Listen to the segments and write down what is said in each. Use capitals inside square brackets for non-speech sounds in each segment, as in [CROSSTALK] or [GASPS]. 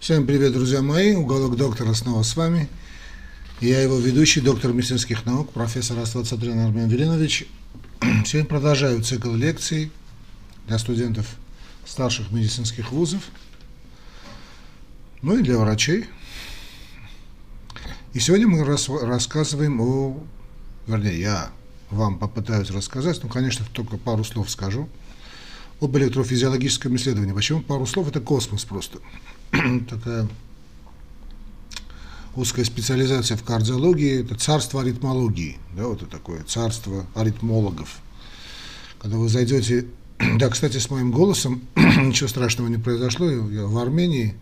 Всем привет, друзья мои. Уголок доктора снова с вами. Я его ведущий, доктор медицинских наук, профессор Аствацатрин Армен Велинович. [CLEARS THROAT] Сегодня продолжаю цикл лекций для студентов старших медицинских вузов, ну и для врачей. И сегодня мы рас рассказываем о, вернее, я вам попытаюсь рассказать, ну, конечно, только пару слов скажу, об электрофизиологическом исследовании. Почему пару слов? Это космос просто. [CLEARS THROAT] Такая узкая специализация в кардиологии, это царство аритмологии, да, вот это такое царство аритмологов. Когда вы зайдете, [CLEARS THROAT] да, кстати, с моим голосом [CLEARS THROAT] ничего страшного не произошло, я в Армении,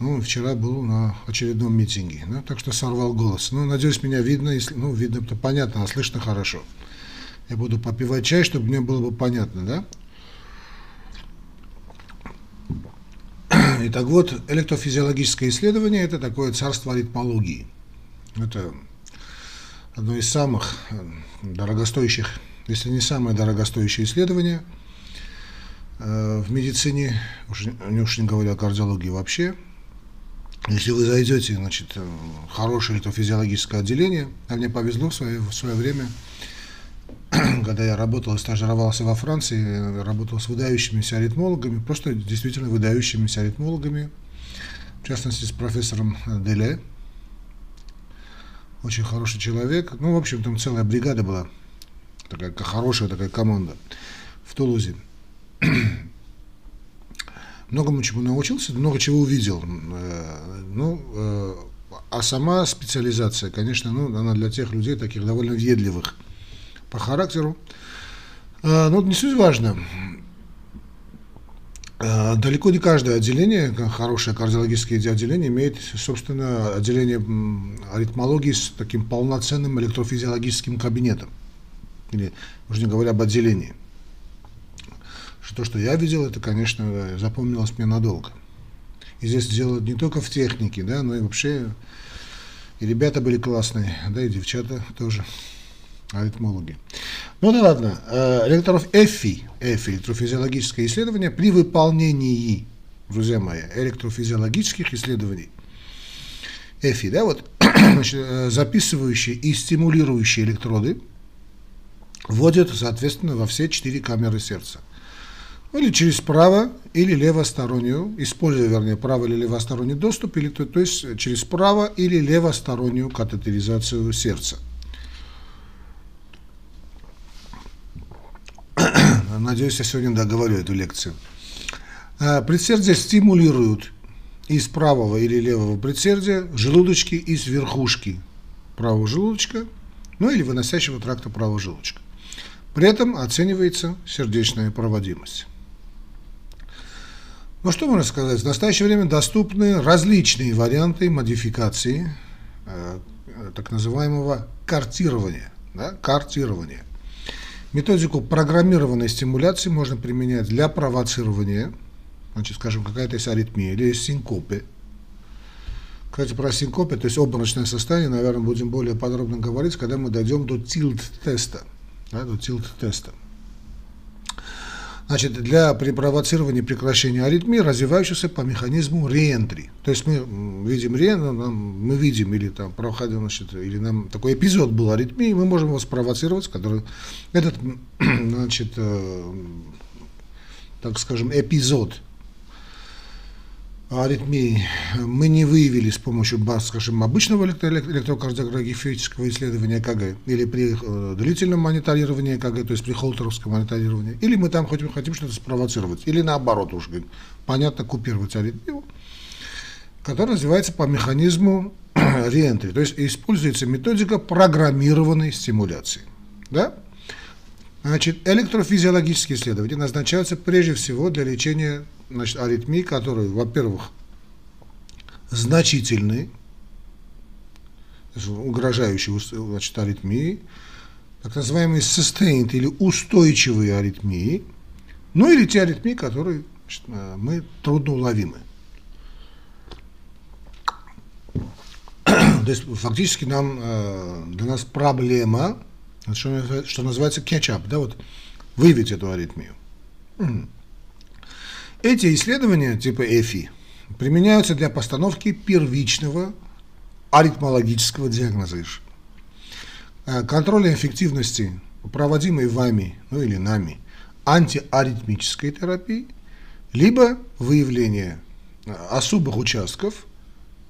ну, вчера был на очередном митинге, да, так что сорвал голос. Ну, надеюсь, меня видно, если, ну, видно, то понятно, а слышно хорошо. Я буду попивать чай, чтобы мне было бы понятно, да? Итак, вот электрофизиологическое исследование – это такое царство аритмологии. Это одно из самых э, дорогостоящих, если не самое дорогостоящее исследование э, в медицине, уж не, уж не говоря о кардиологии вообще. Если вы зайдете, значит, в хорошее электрофизиологическое отделение, а мне повезло в свое, в свое время – [CLEARS THROAT] когда я работал и стажировался во Франции, работал с выдающимися аритмологами, просто действительно выдающимися аритмологами, в частности с профессором Деле, очень хороший человек. Ну, в общем, там целая бригада была, такая хорошая такая команда в Тулузе. [CLEARS THROAT] Многому чему научился, много чего увидел. Э, ну, э, а сама специализация, конечно, ну, она для тех людей таких довольно въедливых – по характеру. А, но это не суть важно. А, далеко не каждое отделение, хорошее кардиологическое отделение, имеет, собственно, отделение аритмологии с таким полноценным электрофизиологическим кабинетом. Или, уже не говоря об отделении. То, что я видел, это, конечно, запомнилось мне надолго. И здесь дело не только в технике, да, но и вообще и ребята были классные, да, и девчата тоже аритмологи. Ну да ладно, э, электров ЭФИ, ЭФИ, электрофизиологическое исследование, при выполнении, друзья мои, электрофизиологических исследований, ЭФИ, да, вот, [CLEARS THROAT] значит, э, записывающие и стимулирующие электроды вводят, соответственно, во все четыре камеры сердца. Или через право или левостороннюю, используя, вернее, право или левосторонний доступ, или, то, то есть через право или левостороннюю катетеризацию сердца. Надеюсь, я сегодня договорю эту лекцию. А, предсердие стимулируют из правого или левого предсердия желудочки из верхушки правого желудочка, ну или выносящего тракта правого желудочка. При этом оценивается сердечная проводимость. Ну что можно сказать? В настоящее время доступны различные варианты модификации э, так называемого картирования. Да? Картирования. Методику программированной стимуляции можно применять для провоцирования, значит, скажем, какая-то есть аритмия или есть синкопы. Кстати, про синкопы, то есть обморочное состояние, наверное, будем более подробно говорить, когда мы дойдем до тилт-теста. Да, до тилт-теста. Значит, для при провоцировании прекращения аритмии, развивающейся по механизму реентри. То есть мы видим ре, мы видим или там проходил, значит, или нам такой эпизод был аритмии, мы можем его спровоцировать, который этот, [CLEARS THROAT] значит, э, так скажем, эпизод аритмии мы не выявили с помощью, скажем, обычного электрокардиографического исследования КГ или при длительном мониторировании КГ, то есть при холтеровском мониторировании, или мы там хотим, хотим что-то спровоцировать, или наоборот уж, понятно, купировать аритмию, которая развивается по механизму [CLEARS THROAT] реентри, то есть используется методика программированной стимуляции. Да? Значит, электрофизиологические исследования назначаются прежде всего для лечения значит, аритмий, которые, во-первых, значительны, угрожающие значит, аритмии, так называемые sustained или устойчивые аритмии, ну или те аритмии, которые значит, э, мы трудно уловимы. То есть фактически нам, э, для нас проблема что, что называется кетчап, да, вот выявить эту аритмию. Эти исследования типа ЭФИ, применяются для постановки первичного аритмологического диагноза. Э, контроля эффективности проводимой вами, ну или нами, антиаритмической терапии, либо выявление э, особых участков,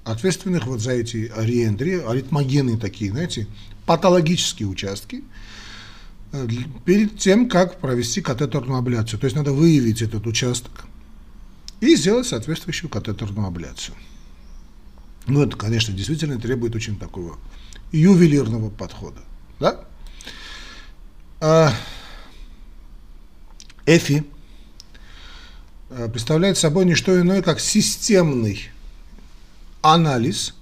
ответственных вот за эти реентри, аритмогенные такие, знаете, патологические участки, э, перед тем, как провести катетерную абляцию. То есть надо выявить этот участок и сделать соответствующую катетерную абляцию. Ну, это, конечно, действительно требует очень такого ювелирного подхода. Да? А, ЭФИ э, представляет собой не что иное, как системный анализ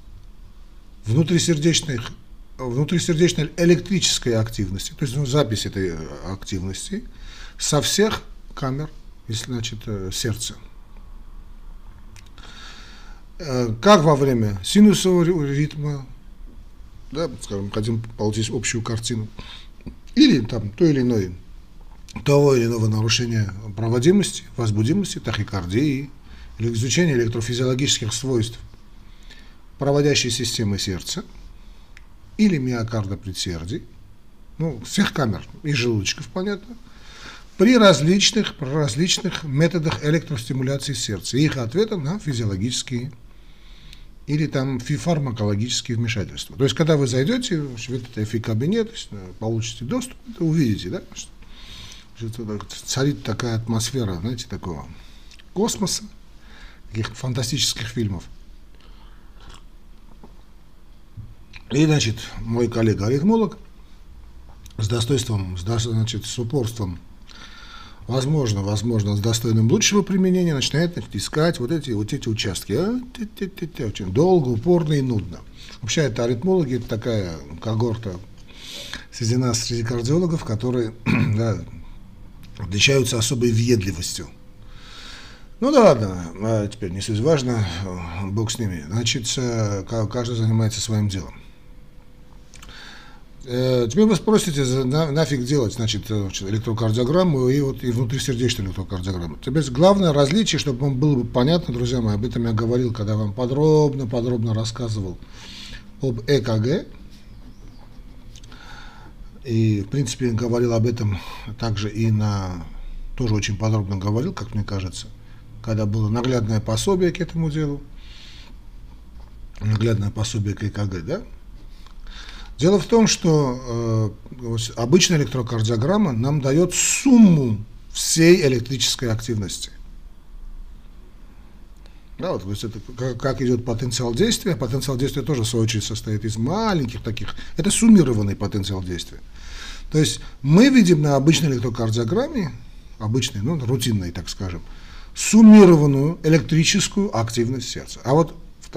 внутрисердечных, внутрисердечной электрической активности, то есть ну, запись этой э, активности со всех камер, если значит, э, сердца. Как во время синусового ритма, да, скажем, хотим получить общую картину, или там то или иное того или иного нарушения проводимости, возбудимости, тахикардии или изучения электрофизиологических свойств проводящей системы сердца или миокарда предсердий, ну, всех камер и желудочков, понятно, при различных, при различных методах электростимуляции сердца и их ответом на физиологические или там фармакологические вмешательства. То есть, когда вы зайдете в этот кабинет, получите доступ, увидите, да, что царит такая атмосфера, знаете, такого космоса, каких-то фантастических фильмов. И, значит, мой коллега-аритмолог с достоинством, с, значит, с упорством, возможно, возможно, с достойным лучшего применения, начинает искать вот эти, вот эти участки. А? Очень долго, упорно и нудно. Вообще, это аритмологи, это такая когорта среди нас, среди кардиологов, которые [CLEARS THROAT] да, отличаются особой въедливостью. Ну да ладно, а теперь не суть важно, бог с ними. Значит, каждый занимается своим делом. Э, теперь вы спросите, на, нафиг делать, значит, электрокардиограмму и вот и внутрисердечную электрокардиограмму. Теперь главное различие, чтобы вам было бы понятно, друзья мои, об этом я говорил, когда вам подробно-подробно рассказывал об ЭКГ, и, в принципе, говорил об этом также и на... Тоже очень подробно говорил, как мне кажется, когда было наглядное пособие к этому делу. Наглядное пособие к ЭКГ, да? Дело в том, что э, обычная электрокардиограмма нам дает сумму всей электрической активности. Да, вот, то есть это как, как идет потенциал действия. Потенциал действия тоже, в свою очередь, состоит из маленьких таких. Это суммированный потенциал действия. То есть мы видим на обычной электрокардиограмме, обычной, ну, рутинной, так скажем, суммированную электрическую активность сердца. А вот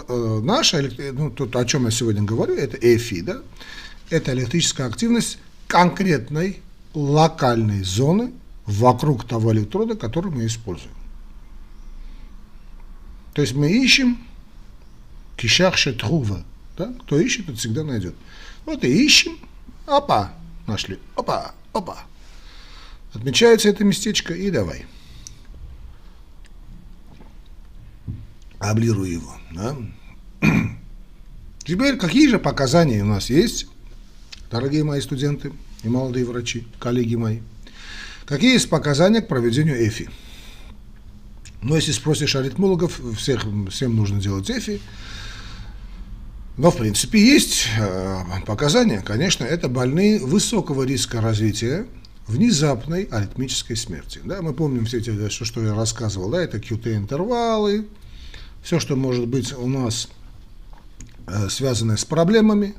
наша, ну, то, о чем я сегодня говорю, это ЭФИ, да, это электрическая активность конкретной локальной зоны вокруг того электрода, который мы используем. То есть мы ищем кишах шетрува. Да? Кто ищет, тот всегда найдет. Вот и ищем. Опа, нашли. Опа, опа. Отмечается это местечко и давай. Облирую его. Да? [CLEARS THROAT] Теперь какие же показания у нас есть, дорогие мои студенты и молодые врачи, коллеги мои? Какие есть показания к проведению ЭФИ? Но если спросишь аритмологов, всех, всем нужно делать ЭФИ. Но, в принципе, есть э, показания. Конечно, это больные высокого риска развития внезапной аритмической смерти. Да, мы помним все эти, что, что я рассказывал, да, это QT-интервалы, все, что может быть у нас э, связано с проблемами,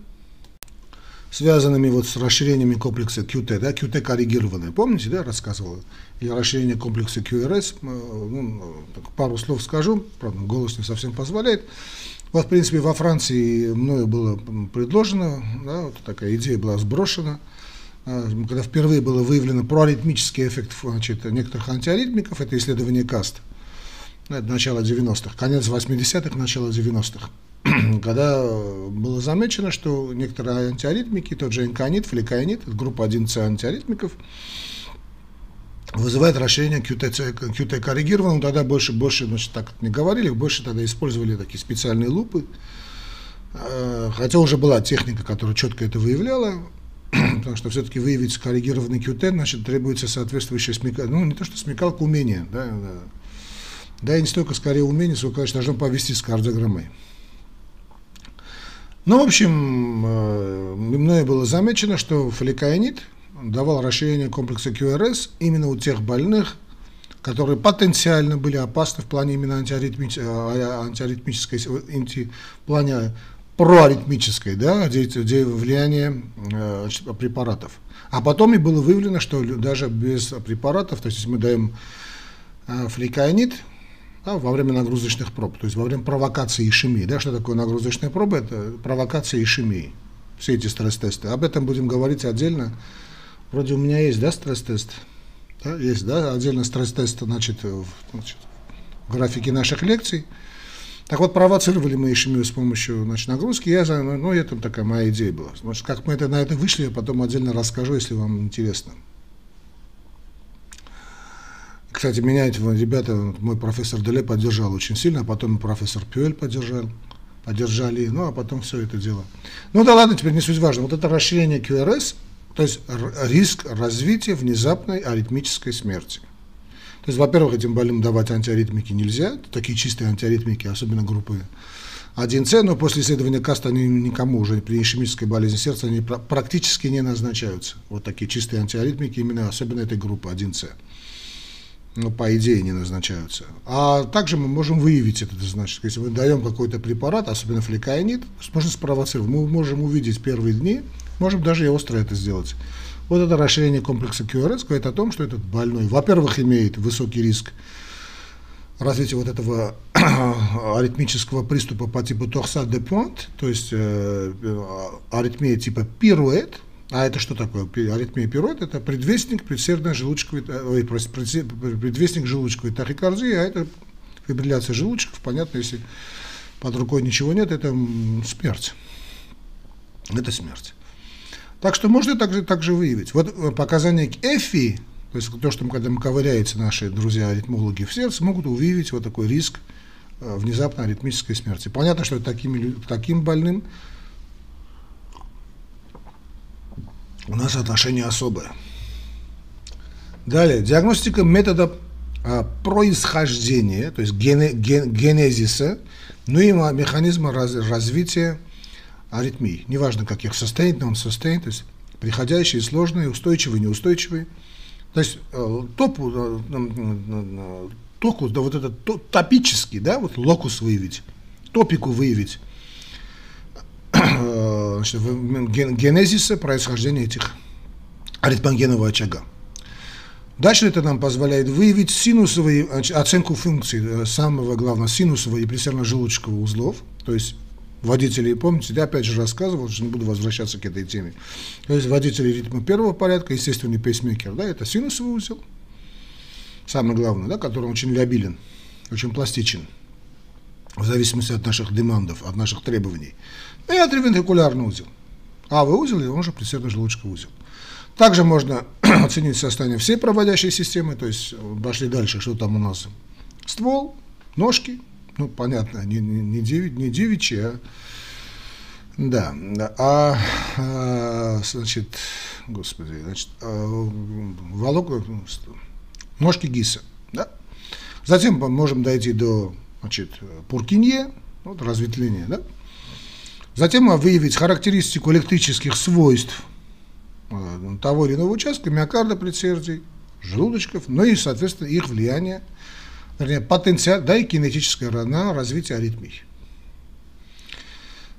связанными вот с расширениями комплекса QT, да, QT коррегированное, помните, да, рассказывал, или расширение комплекса QRS, э, ну, пару слов скажу, правда, голос не совсем позволяет. Вот, в принципе, во Франции мною было предложено, да, вот такая идея была сброшена, э, когда впервые было выявлено проаритмический эффект значит, некоторых антиаритмиков, это исследование КАСТ, это начало 90-х, конец 80-х, начало 90-х. [CLEARS THROAT] когда было замечено, что некоторые антиаритмики, тот же инканит, фликаинит, группа 11 антиаритмиков, вызывает расширение QT, QT коррегированного, тогда больше, больше, значит, так не говорили, больше тогда использовали такие специальные лупы, э, хотя уже была техника, которая четко это выявляла, [CLEARS THROAT] потому что все-таки выявить скоррегированный QT, значит, требуется соответствующая смекалка, ну, не то, что смекалка, умение, да, да, да и не столько скорее умение, сколько, конечно, должно повести с кардиограммой. Ну, в общем, э, мною было замечено, что фоликаинид давал расширение комплекса QRS именно у тех больных, которые потенциально были опасны в плане именно антиаритмической, э, антиаритмической в плане проаритмической, да, где, где влияние э, препаратов. А потом и было выявлено, что даже без препаратов, то есть если мы даем э, да, во время нагрузочных проб, то есть во время провокации ишемии. Да, что такое нагрузочная проба? Это провокация ишемии. Все эти стресс-тесты. Об этом будем говорить отдельно. Вроде у меня есть, да, стресс-тест? Да, есть, да, отдельно стресс-тест, значит, в, значит, в графике наших лекций. Так вот, провоцировали мы ишемию с помощью значит, нагрузки. Я, ну, это такая моя идея была. Значит, как мы это, на это вышли, я потом отдельно расскажу, если вам интересно. Кстати, меня эти ребята, мой профессор Деле поддержал очень сильно, а потом профессор Пюэль поддержал, поддержали, ну а потом все это дело. Ну да ладно, теперь не суть важно. Вот это расширение QRS, то есть риск развития внезапной аритмической смерти. То есть, во-первых, этим больным давать антиаритмики нельзя, такие чистые антиаритмики, особенно группы 1С, но после исследования КАСТ они никому уже при ишемической болезни сердца они практически не назначаются. Вот такие чистые антиаритмики, именно особенно этой группы 1С. Ну, по идее, не назначаются. А также мы можем выявить это, значит, если мы даем какой-то препарат, особенно фликаинид, можно спровоцировать. Мы можем увидеть первые дни, можем даже и остро это сделать. Вот это расширение комплекса QRS говорит о том, что этот больной, во-первых, имеет высокий риск развития вот этого [COUGHS] аритмического приступа по типу торсаль де понт, то есть э, аритмия типа пируэт, а это что такое? Аритмия пируэт – это предвестник предсердной желудочковой, ой, предвестник желудочковой тахикардии, а это фибрилляция желудочков, понятно, если под рукой ничего нет, это смерть. Это смерть. Так что можно также, также выявить. Вот э, показания к ЭФИ, то есть то, что когда мы ковыряются наши друзья-аритмологи в сердце, могут выявить вот такой риск э, внезапной аритмической смерти. Понятно, что такими, таким больным у нас отношение особое. Далее, диагностика метода а, происхождения, то есть гене, ген, генезиса, ну и механизма раз, развития аритмий, неважно каких, состоит он состоит, то есть приходящие, сложные, устойчивые, неустойчивые. То есть э, топу, э, э, току, да вот этот топический, да, вот локус выявить, топику выявить, значит, генезиса происхождения этих аритмогенового очага. Дальше это нам позволяет выявить синусовые, оценку функций, самого главного, синусового и пресерно-желудочкового узлов, то есть водителей, помните, я опять же рассказывал, что не буду возвращаться к этой теме. То есть водители ритма первого порядка, естественный пейсмейкер, да, это синусовый узел, самый главный, да, который очень лябилен, очень пластичен, в зависимости от наших демандов, от наших требований. И атревентрикулярный узел. А вы узел, и он же предсердно-желудочковый узел. Также можно [CLEARS THROAT] оценить состояние всей проводящей системы, то есть пошли дальше, что там у нас. Ствол, ножки, ну, понятно, не, не, не, деви, не девичьи, а да, а, а значит, господи, значит, а, волок, ножки гиса, да. Затем можем дойти до, значит, пуркинье, вот разветвление, да. Затем выявить характеристику электрических свойств а, того или иного участка, миокарда предсердий, желудочков, ну и, соответственно, их влияние вернее, потенциал, да и кинетическая на развитие аритмий.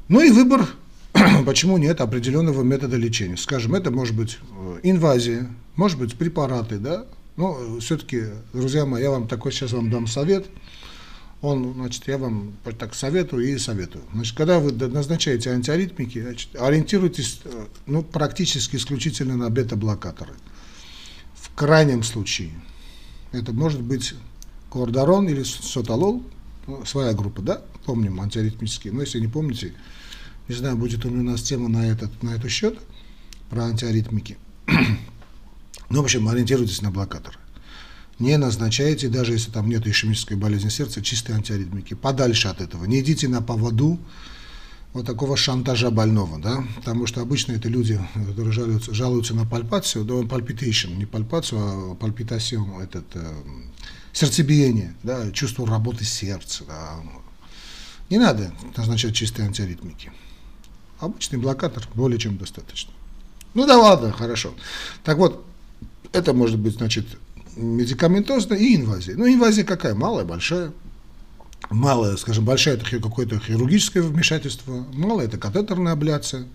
Ну и выбор, [CLEARS THROAT] почему нет, определенного метода лечения. Скажем, это может быть э, инвазия, может быть препараты, да, но все-таки, друзья мои, я вам такой сейчас вам дам совет, он, значит, я вам так советую и советую. Значит, когда вы назначаете антиаритмики, значит, ориентируйтесь, э, ну, практически исключительно на бета-блокаторы. В крайнем случае, это может быть Кордарон или соталол, ну, своя группа, да, помним, антиаритмические, но если не помните, не знаю, будет ли у нас тема на этот, на этот счет, про антиаритмики. [CLEARS THROAT] ну, в общем, ориентируйтесь на блокаторы. Не назначайте, даже если там нет ишемической болезни сердца, чистые антиаритмики. Подальше от этого. Не идите на поводу вот такого шантажа больного, да, потому что обычно это люди, которые жалуются, жалуются на пальпацию, да, palpitation, не пальпацию, а пальпитацию, этот, э, сердцебиение, да, чувство работы сердца, да. Не надо назначать чистые антиаритмики. Обычный блокатор более чем достаточно. Ну да ладно, хорошо. Так вот, это может быть, значит, медикаментозно и инвазия. Ну, инвазия какая? Малая, большая. Малая, скажем, большая это какое-то хирургическое вмешательство, малая это катетерная абляция.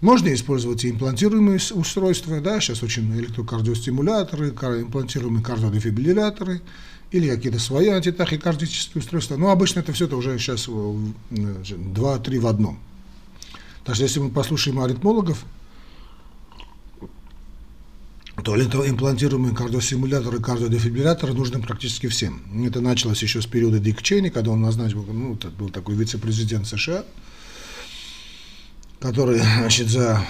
Можно использовать и имплантируемые устройства, да, сейчас очень электрокардиостимуляторы, имплантируемые кардиодефибрилляторы или какие-то свои антитахикардические устройства. Но обычно это все это уже сейчас 2-3 в одном. Так что если мы послушаем аритмологов, то имплантируемые кардиостимуляторы и кардиодефибрилляторы нужны практически всем. Это началось еще с периода Дик Чейни, когда он назначил, ну, это был такой вице-президент США, который, значит, за,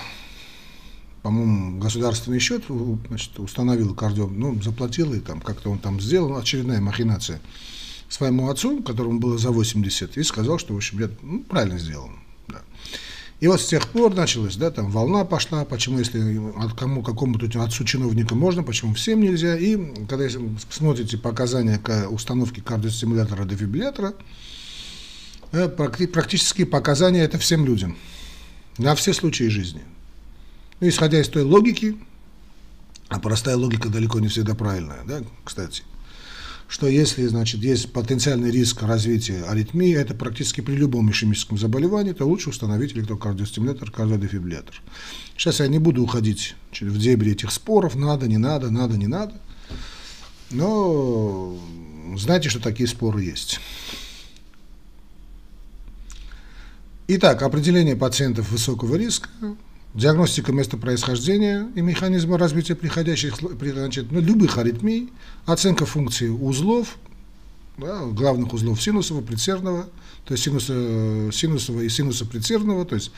по-моему, государственный счет значит, установил кардио, ну, заплатил, и там как-то он там сделал, очередная махинация своему отцу, которому было за 80, и сказал, что, в общем, я ну, правильно сделал. Да. И вот с тех пор началась, да, там волна пошла, почему если от кому какому-то отцу чиновника можно, почему всем нельзя. И когда смотрите показания к установке кардиостимулятора дефибриллятора, э, практически показания это всем людям, на все случаи жизни. Ну, исходя из той логики, а простая логика далеко не всегда правильная, да, кстати – что если, значит, есть потенциальный риск развития аритмии, это практически при любом ишемическом заболевании, то лучше установить электрокардиостимулятор, кардиодефибриллятор. Сейчас я не буду уходить в дебри этих споров, надо, не надо, надо, не надо. Но знайте, что такие споры есть. Итак, определение пациентов высокого риска диагностика места происхождения и механизма развития приходящих, значит, ну, любых аритмий, оценка функции узлов, да, главных узлов синусового, предсердного, то есть синуса, синусового и синусопредсердного, то есть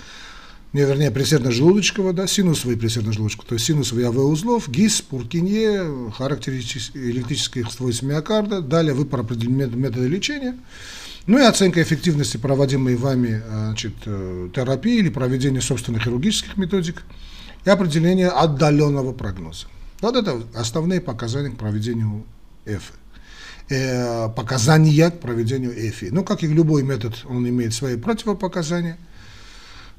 не, вернее, предсердно-желудочкового, да, синусовый и предсердно-желудочкового, то есть синусовый АВ узлов, ГИС, Пуркинье, характеристические электрические свойства миокарда, далее выбор метода лечения, ну и оценка эффективности проводимой вами значит, э, терапии или проведения собственных хирургических методик и определение отдаленного прогноза. Вот это основные показания к проведению ЭФИ. Э, показания к проведению ЭФИ. Ну, как и любой метод, он имеет свои противопоказания –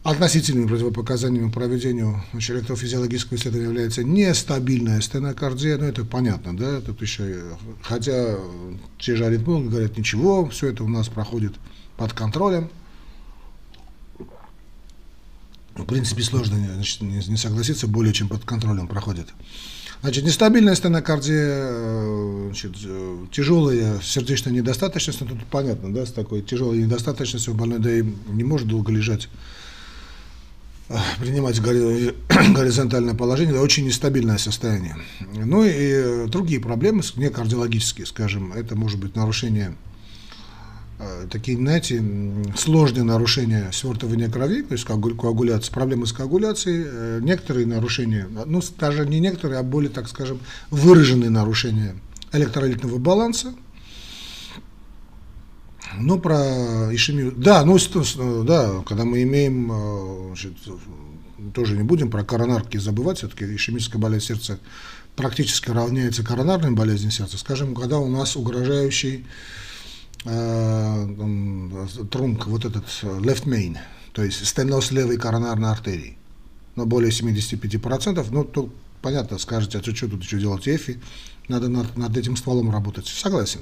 Относительными противопоказаниями проведению значит, электрофизиологического исследования является нестабильная стенокардия, ну это понятно, да, тут еще, хотя те же аритмологи говорят, ничего, все это у нас проходит под контролем. В принципе, сложно значит, не согласиться, более чем под контролем проходит. Значит, нестабильная стенокардия, значит, тяжелая сердечная недостаточность, ну, тут понятно, да, с такой тяжелой недостаточностью больной да и не может долго лежать принимать [COUGHS] горизонтальное положение, это очень нестабильное состояние. Ну и другие проблемы, не кардиологические, скажем, это может быть нарушение, э, такие, знаете, сложные нарушения свертывания крови, то есть коагуляция, проблемы с коагуляцией, э, некоторые нарушения, ну даже не некоторые, а более, так скажем, выраженные нарушения электролитного баланса, ну, про ишемию. Да, ну, да, когда мы имеем, э, значит, тоже не будем про коронарки забывать, все-таки ишемическая болезнь сердца практически равняется коронарной болезни сердца. Скажем, когда у нас угрожающий э, трунг, вот этот left main, то есть стеноз левой коронарной артерии, но более 75%, ну, то понятно, скажете, а что, что тут еще делать ЭФИ, надо над, над этим стволом работать. Согласен.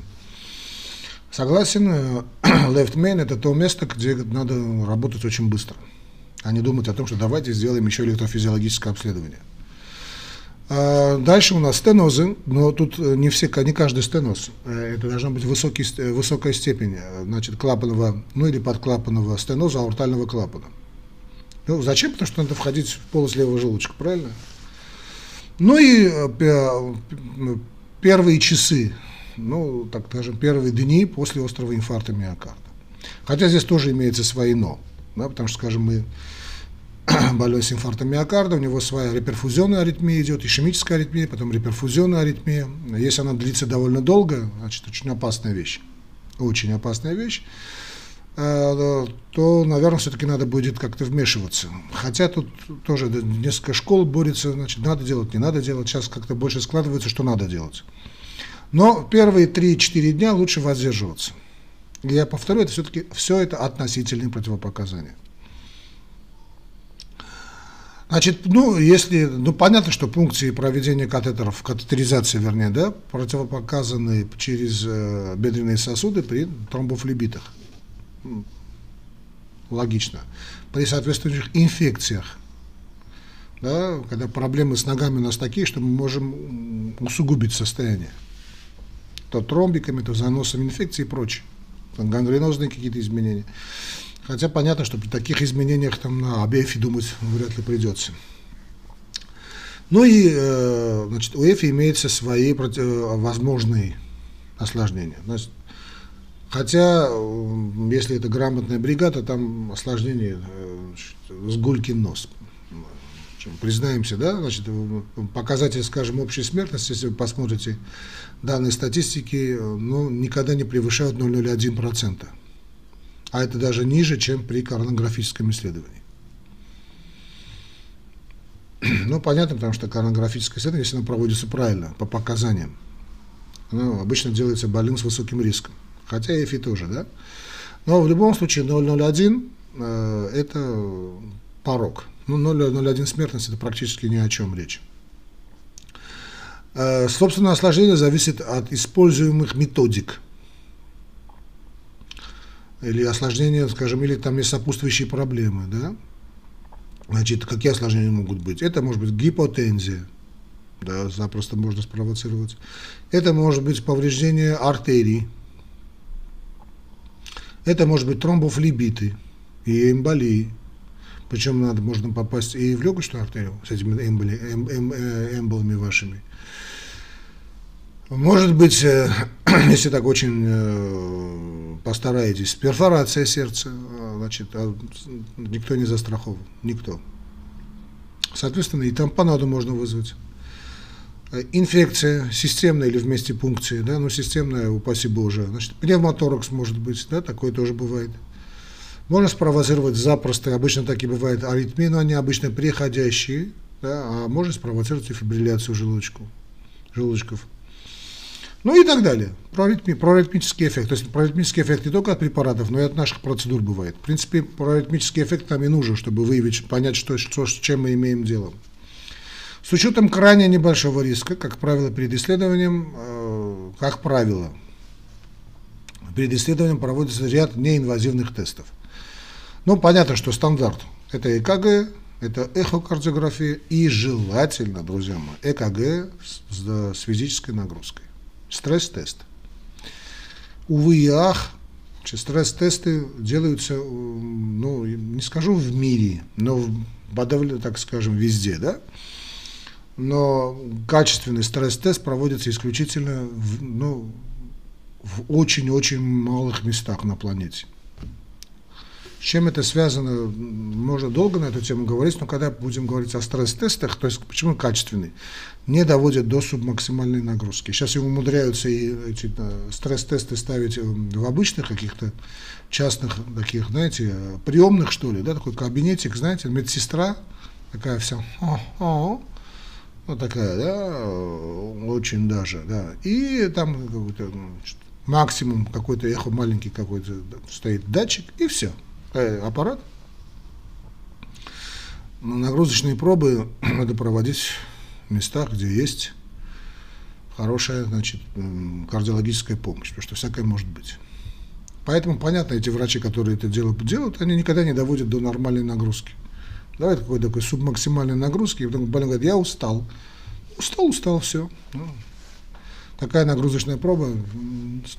Согласен, э, [CLEARS THROAT] left main это то место, где надо работать очень быстро, а не думать о том, что давайте сделаем еще электрофизиологическое обследование. А дальше у нас стенозы, но тут э, не, все, не каждый стеноз. Э, это должна быть высокий, высокая степень значит, клапанного, ну или подклапанного стеноза аортального клапана. Ну, зачем? Потому что надо входить в полость левого желудочка, правильно? Ну и первые часы ну, так скажем, первые дни после острого инфаркта миокарда. Хотя здесь тоже имеется свои «но», да, потому что, скажем, мы [CLEARS THROAT] больной с инфарктом миокарда, у него своя реперфузионная аритмия идет, ишемическая аритмия, потом реперфузионная аритмия. Если она длится довольно долго, значит, очень опасная вещь. Очень опасная вещь э, то, наверное, все-таки надо будет как-то вмешиваться. Хотя тут тоже несколько школ борются, значит, надо делать, не надо делать. Сейчас как-то больше складывается, что надо делать. Но первые 3-4 дня лучше воздерживаться. Я повторю, это все-таки все это относительные противопоказания. Значит, ну, если, ну, понятно, что пункции проведения катетеров, катетеризации, вернее, да, противопоказаны через э, бедренные сосуды при тромбофлебитах. Логично. При соответствующих инфекциях, да, когда проблемы с ногами у нас такие, что мы можем усугубить состояние. То тромбиками, то заносом инфекции и прочее. Гангренозные какие-то изменения. Хотя понятно, что при таких изменениях там на об думать вряд ли придется. Ну и э, значит, у ЭФИ имеются свои э, возможные осложнения. Значит, хотя, если это грамотная бригада, там осложнение э, с гулькин нос. Признаемся, да, значит, показатель, скажем, общей смертности, если вы посмотрите данные статистики, ну, никогда не превышают 0,01% а это даже ниже, чем при коронографическом исследовании. [CLEARS THROAT] Ну, понятно, потому что коронографическое исследование, если оно проводится правильно, по показаниям, оно обычно делается больным с высоким риском. Хотя и ЭФИ тоже, да? Но в любом случае 0,01 э, это порог. Ну, 0,01 смертность это практически ни о чем речь. Э, собственно, осложнение зависит от используемых методик – или осложнения, скажем, или там есть сопутствующие проблемы, да? Значит, какие осложнения могут быть? Это может быть гипотензия, да, запросто можно спровоцировать. Это может быть повреждение артерий. Это может быть тромбофлебиты и эмболии. Причем надо, можно попасть и в легочную артерию с этими эмболи, эм, эм, э, эмболами вашими. Может быть, э, [CLEARS THROAT] если так очень э, постараетесь, перфорация сердца, значит, а никто не застрахован, никто. Соответственно, и тампонаду можно вызвать. Инфекция системная или вместе пункции, да, ну системная, упаси Боже. Значит, пневмоторакс может быть, да, такое тоже бывает. Можно спровоцировать запросто, обычно так и бывает, аритмии, но они обычно приходящие, да, а можно спровоцировать и фибрилляцию желудочку, желудочков. Ну и так далее. Проритми, проритмический эффект. То есть проритмический эффект не только от препаратов, но и от наших процедур бывает. В принципе, проритмический эффект нам и нужен, чтобы выявить, понять, что, что, с чем мы имеем дело. С учетом крайне небольшого риска, как правило, перед исследованием, э, как правило, перед исследованием проводится ряд неинвазивных тестов. Ну, понятно, что стандарт – это ЭКГ, это эхокардиография и желательно, друзья мои, ЭКГ с, с физической нагрузкой. Стресс-тест. Увы и ах, стресс-тесты делаются, ну, не скажу в мире, но, подавлю, так скажем, везде, да? Но качественный стресс-тест проводится исключительно в, ну, в очень-очень малых местах на планете. С чем это связано, можно долго на эту тему говорить, но когда будем говорить о стресс-тестах, то есть почему качественный, не доводят до субмаксимальной нагрузки. Сейчас им умудряются и эти стресс-тесты ставить в обычных каких-то частных таких, знаете, приемных, что ли, да, такой кабинетик, знаете, медсестра, такая вся, вот такая, да, очень даже, да, и там какой-то максимум какой-то эхо маленький какой-то стоит датчик, и все э, аппарат. Но нагрузочные пробы [CLEARS THROAT] надо проводить в местах, где есть хорошая значит, кардиологическая помощь, потому что всякое может быть. Поэтому, понятно, эти врачи, которые это дело делают, они никогда не доводят до нормальной нагрузки. Давай какой-то такой субмаксимальной нагрузки, и потом больной говорит, я устал. Устал, устал, все. Ну, такая нагрузочная проба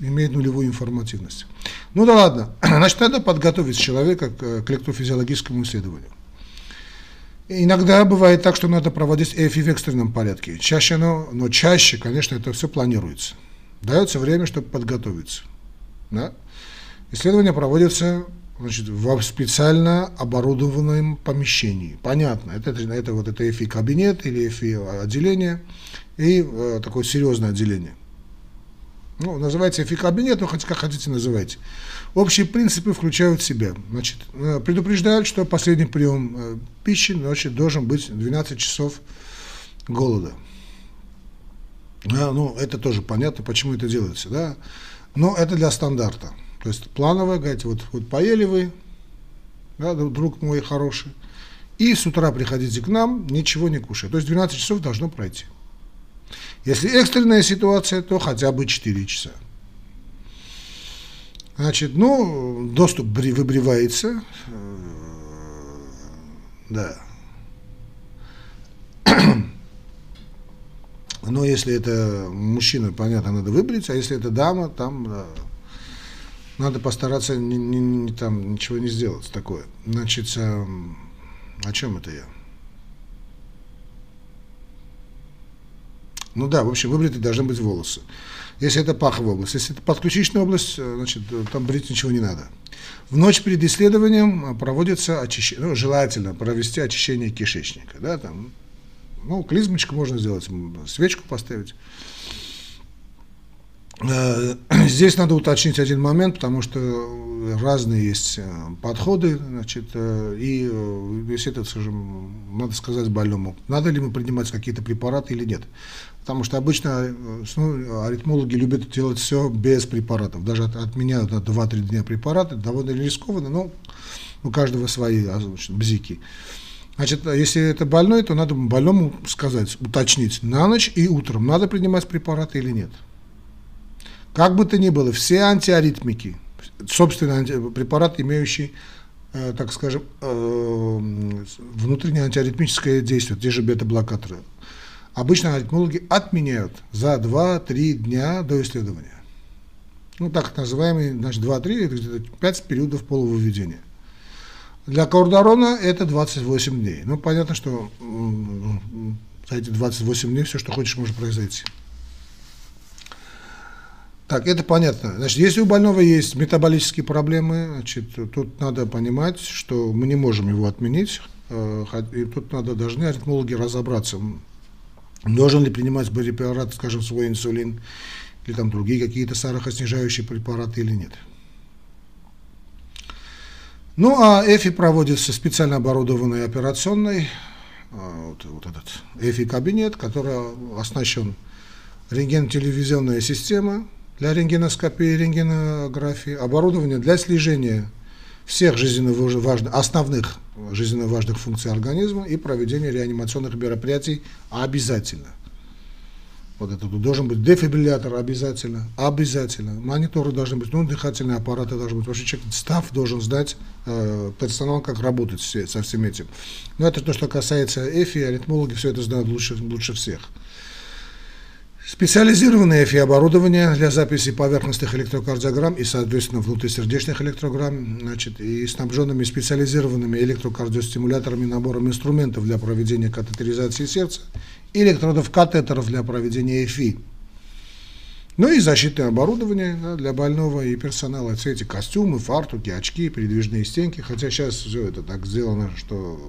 имеет нулевую информативность. Ну да ладно, [CLEARS THROAT] значит, надо подготовить человека к, к электрофизиологическому исследованию. Иногда бывает так, что надо проводить ЭФИ в экстренном порядке. Чаще оно, но чаще, конечно, это все планируется. Дается время, чтобы подготовиться. Да? Исследование проводится значит, в специально оборудованном помещении. Понятно, это, это, это вот это ЭФИ кабинет или ЭФИ отделение и э, такое серьезное отделение. Ну, называется ЭФИ кабинет, но хоть как хотите называйте. Общие принципы включают в себя. Значит, э, предупреждают, что последний прием э, пищи значит, должен быть 12 часов голода. А, ну, это тоже понятно, почему это делается, да. Но это для стандарта. То есть плановое, говорите, вот, вот поели вы, да, друг мой хороший, и с утра приходите к нам, ничего не кушая. То есть 12 часов должно пройти. Если экстренная ситуация, то хотя бы 4 часа. Значит, ну, доступ выбривается. Э, да. [CLEARS THROAT] Но если это мужчина, понятно, надо выбриться, а если это дама, там да, надо постараться не, не, не, там ничего не сделать такое. Значит, э, о чем это я? Ну да, в общем, выбриты должны быть волосы. Если это паховая область. Если это подключичная область, э, значит, там брить ничего не надо. В ночь перед исследованием проводится очищение, ну, желательно провести очищение кишечника. Да, там, ну, клизмочку можно сделать, свечку поставить. Э, [CLEARS THROAT] здесь надо уточнить один момент, потому что разные есть э, подходы, значит, э, и если это, скажем, надо сказать больному, надо ли мы принимать какие-то препараты или нет. Потому что обычно ну, аритмологи любят делать все без препаратов. Даже отменяют на 2-3 дня препараты, довольно рискованно, но у каждого свои а, значит, бзики. Значит, если это больной, то надо больному сказать, уточнить на ночь и утром, надо принимать препараты или нет. Как бы то ни было, все антиаритмики, собственно, препараты, имеющие, э, так скажем, э, внутреннее антиаритмическое действие, те же бета-блокаторы, обычно аритмологи отменяют за 2-3 дня до исследования. Ну, так называемые, значит, 2-3, это где-то 5 периодов полувыведения. Для Каурдарона это 28 дней. Ну, понятно, что за эти 28 дней все, что хочешь, может произойти. Так, это понятно. Значит, если у больного есть метаболические проблемы, значит, тут надо понимать, что мы не можем его отменить. Э, и тут надо, должны аритмологи разобраться, должен ли принимать препарат, скажем, свой инсулин, или там другие какие-то сахароснижающие препараты или нет. Ну, а ЭФИ проводится специально оборудованной операционной, а, вот, вот этот ЭФИ-кабинет, который оснащен рентген-телевизионная система для рентгеноскопии рентгенографии, оборудование для слежения всех жизненно важных, основных жизненно важных функций организма и проведения реанимационных мероприятий обязательно. Вот это должен быть дефибриллятор обязательно, обязательно. Мониторы должны быть, ну, дыхательные аппараты должны быть. Вообще человек, став должен знать э, персонал, как работать со всем этим. Но это то, что касается ЭФИ, аритмологи все это знают лучше, лучше всех. Специализированное ЭФИ-оборудование для записи поверхностных электрокардиограмм и, соответственно, внутрисердечных электрограмм, значит, и снабженными специализированными электрокардиостимуляторами набором инструментов для проведения катетеризации сердца электродов катетеров для проведения ЭФИ. Ну и защитное оборудование да, для больного и персонала. Все эти костюмы, фартуки, очки, передвижные стенки. Хотя сейчас все это так сделано, что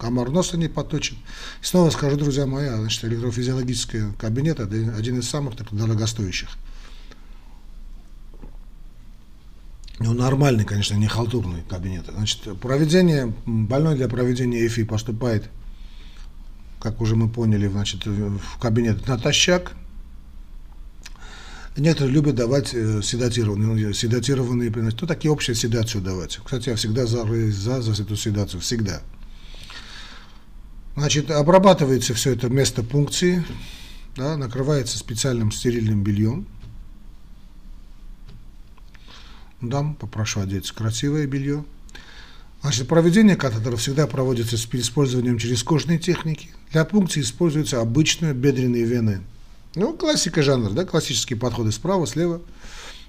комар носа не поточит. И снова скажу, друзья мои, а, значит, электрофизиологический кабинет – один из самых так, дорогостоящих. Ну, нормальный, конечно, не халтурный кабинет. Значит, проведение, больной для проведения ЭФИ поступает как уже мы поняли, значит, в кабинет натощак. Некоторые любят давать э, седатированные, ну, седатированные, ну, такие общие седацию давать. Кстати, я всегда за, за, за эту седацию, всегда. Значит, обрабатывается все это место пункции, да, накрывается специальным стерильным бельем. Дам, попрошу одеть красивое белье. Значит, проведение катетеров всегда проводится с использованием через кожные техники. Для пункции используются обычные бедренные вены. Ну, классика жанра, да, классические подходы справа, слева.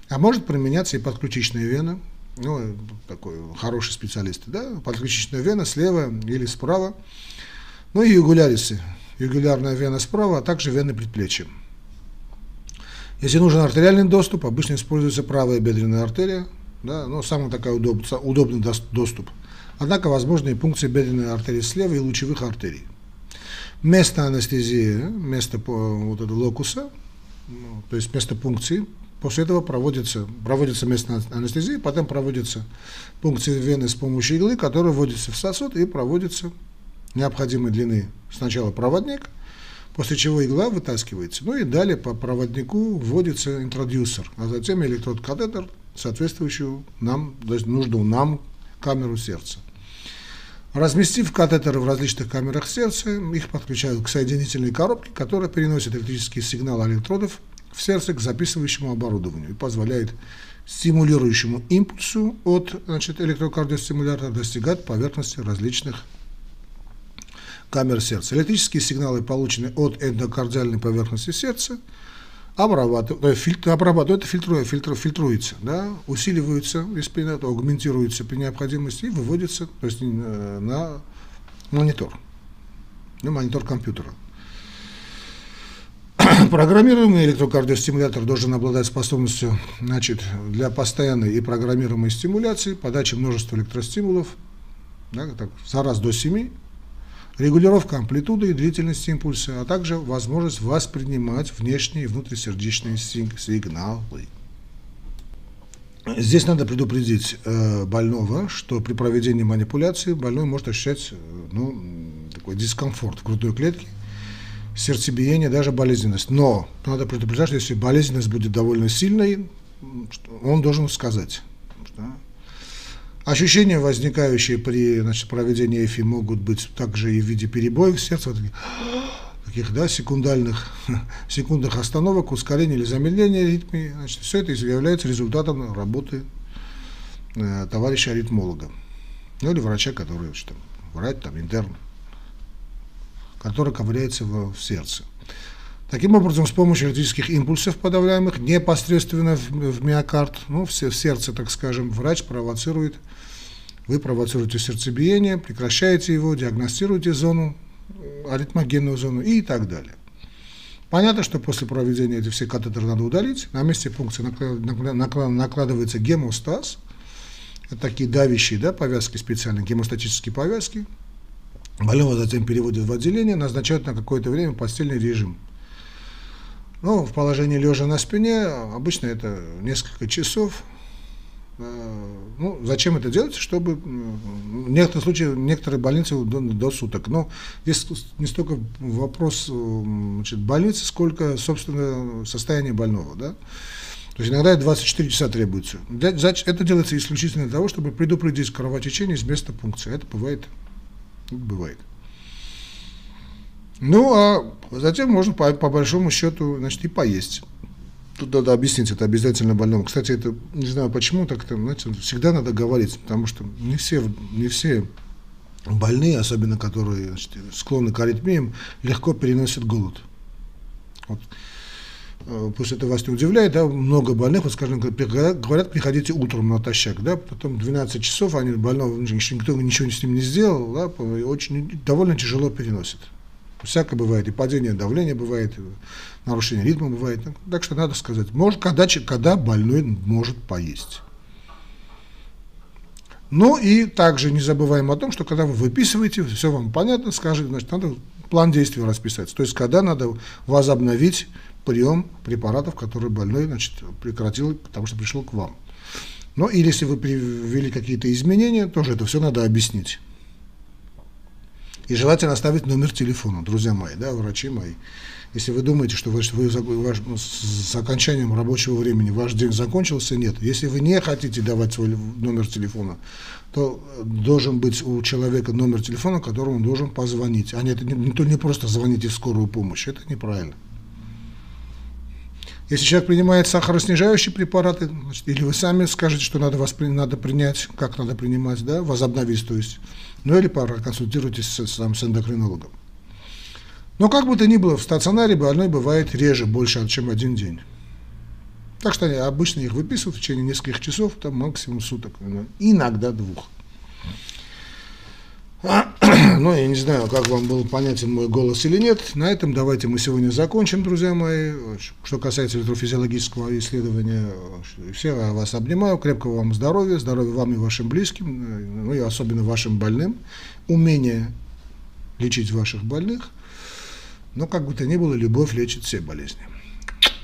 А может применяться и подключичная вена. Ну, такой хороший специалист, да, подключичная вена слева или справа. Ну и югулярисы. Югулярная вена справа, а также вены предплечья. Если нужен артериальный доступ, обычно используется правая бедренная артерия, да, ну, самый такой удоб, удобный доступ. Однако возможны и пункции бедренной артерии слева и лучевых артерий. Место анестезии, место вот этого локуса, ну, то есть место пункции, после этого проводится, проводится место анестезии, потом проводится пункция вены с помощью иглы, которая вводится в сосуд и проводится необходимой длины сначала проводник, после чего игла вытаскивается, ну и далее по проводнику вводится интродюсер, а затем электрод-катетер, соответствующую нам, то есть нужную нам камеру сердца. Разместив катетеры в различных камерах сердца, их подключают к соединительной коробке, которая переносит электрический сигнал электродов в сердце к записывающему оборудованию и позволяет стимулирующему импульсу от значит, электрокардиостимулятора достигать поверхности различных камер сердца. Электрические сигналы, полученные от эндокардиальной поверхности сердца, обрабатывают, фильтр, обрабатывают это фильтрует, фильтр, фильтруется, да, усиливаются, если аугментируется при необходимости и выводится то есть, э, на монитор, на монитор компьютера. [CLEARS THROAT] Программируемый электрокардиостимулятор должен обладать способностью значит, для постоянной и программируемой стимуляции, подачи множества электростимулов да, так, за раз до 7 регулировка амплитуды и длительности импульса, а также возможность воспринимать внешние и внутрисердечные сигналы. Здесь надо предупредить э, больного, что при проведении манипуляции больной может ощущать э, ну, такой дискомфорт в грудной клетке, сердцебиение, даже болезненность. Но надо предупреждать, что если болезненность будет довольно сильной, он должен сказать. Что, Ощущения, возникающие при значит, проведении ЭФИ, могут быть также и в виде перебоев сердца, вот [GASPS] таких, да, секундальных, [LAUGHS] секундных остановок, ускорения или замедления ритма. Значит, все это является результатом работы э, товарища аритмолога. Ну или врача, который, там, врач, там, интерн, который ковыряется в, в сердце. Таким образом, с помощью электрических импульсов подавляемых непосредственно в, в миокард, ну, в, в сердце, так скажем, врач провоцирует, вы провоцируете сердцебиение, прекращаете его, диагностируете зону, аритмогенную зону и так далее. Понятно, что после проведения этих всех катетеров надо удалить. На месте пункции накладывается гемостаз. Это такие давящие да, повязки специальные, гемостатические повязки. Больного затем переводят в отделение, назначают на какое-то время постельный режим. Ну, в положении лежа на спине, обычно это несколько часов. Э, ну, зачем это делать? Чтобы в некоторых случаях, некоторые больницы до, до суток. Но здесь не столько вопрос значит, больницы, сколько, собственно, состояние больного. Да? То есть иногда 24 часа требуется. Это делается исключительно для того, чтобы предупредить кровотечение из места пункции. Это бывает. Бывает. Ну, а затем можно по, по большому счету, значит, и поесть. Тут надо объяснить это обязательно больному. Кстати, это не знаю почему, так это, знаете, всегда надо говорить, потому что не все, не все больные, особенно которые значит, склонны к аритмиям, легко переносят голод. Вот. Э, пусть это вас не удивляет, да, много больных, вот, скажем, говорят, приходите утром натощак, да, потом 12 часов, они больного, никто ничего с ним не сделал, да, очень довольно тяжело переносят. Всякое бывает, и падение давления бывает, и нарушение ритма бывает. Так что надо сказать, может, когда, когда больной может поесть. Ну и также не забываем о том, что когда вы выписываете, все вам понятно, скажете, значит, надо план действий расписать. То есть, когда надо возобновить прием препаратов, которые больной значит, прекратил, потому что пришел к вам. Ну или если вы привели какие-то изменения, тоже это все надо объяснить. И желательно оставить номер телефона, друзья мои, да, врачи мои. Если вы думаете, что вы, вы ваш, с окончанием рабочего времени ваш день закончился, нет. Если вы не хотите давать свой номер телефона, то должен быть у человека номер телефона, которому он должен позвонить. А нет, не, то не просто звоните в скорую помощь, это неправильно. Если человек принимает сахароснижающие препараты, значит, или вы сами скажете, что надо, воспри... надо принять, как надо принимать, да, возобновить, то есть, ну или проконсультируйтесь с, с, с эндокринологом. Но как бы то ни было, в стационаре больной бывает реже, больше, чем один день. Так что они обычно их выписывают в течение нескольких часов, там максимум суток, иногда двух. [CLEARS THROAT] Ну, я не знаю, как вам был понятен мой голос или нет. На этом давайте мы сегодня закончим, друзья мои. Что касается электрофизиологического исследования, все я вас обнимаю. Крепкого вам здоровья, здоровья вам и вашим близким, ну и особенно вашим больным. Умение лечить ваших больных. Но как бы то ни было, любовь лечит все болезни.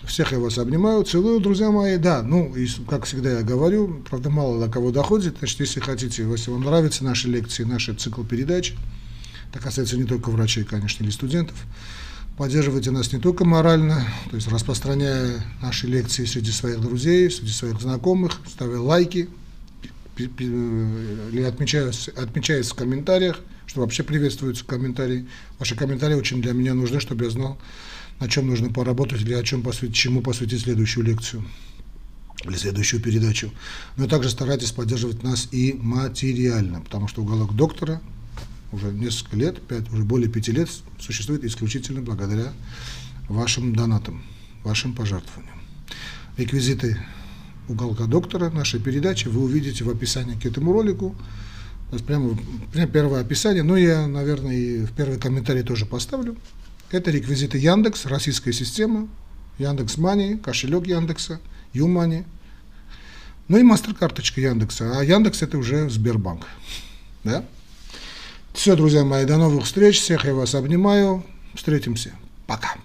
Всех я вас обнимаю, целую, друзья мои. Да, ну, и, как всегда я говорю, правда, мало до кого доходит. Значит, если хотите, если вам нравятся наши лекции, наши цикл передач, это касается не только врачей, конечно, или студентов, поддерживайте нас не только морально, то есть распространяя наши лекции среди своих друзей, среди своих знакомых, ставя лайки, или отмечаясь, отмечаясь в комментариях, что вообще приветствуются комментарии. Ваши комментарии очень для меня нужны, чтобы я знал, на чем нужно поработать или о чем посвятить, чему посвятить следующую лекцию или следующую передачу. Но также старайтесь поддерживать нас и материально, потому что уголок доктора уже несколько лет, 5, уже более пяти лет существует исключительно благодаря вашим донатам, вашим пожертвованиям. Реквизиты уголка доктора нашей передачи вы увидите в описании к этому ролику. То прямо, прямо первое описание, ну я, наверное, и в первый комментарий тоже поставлю. Это реквизиты Яндекс, российская система, Яндекс Мани, кошелек Яндекса, Юмани, ну и мастер-карточка Яндекса. А Яндекс это уже Сбербанк. Да? Все, друзья мои, до новых встреч. Всех я вас обнимаю. Встретимся. Пока.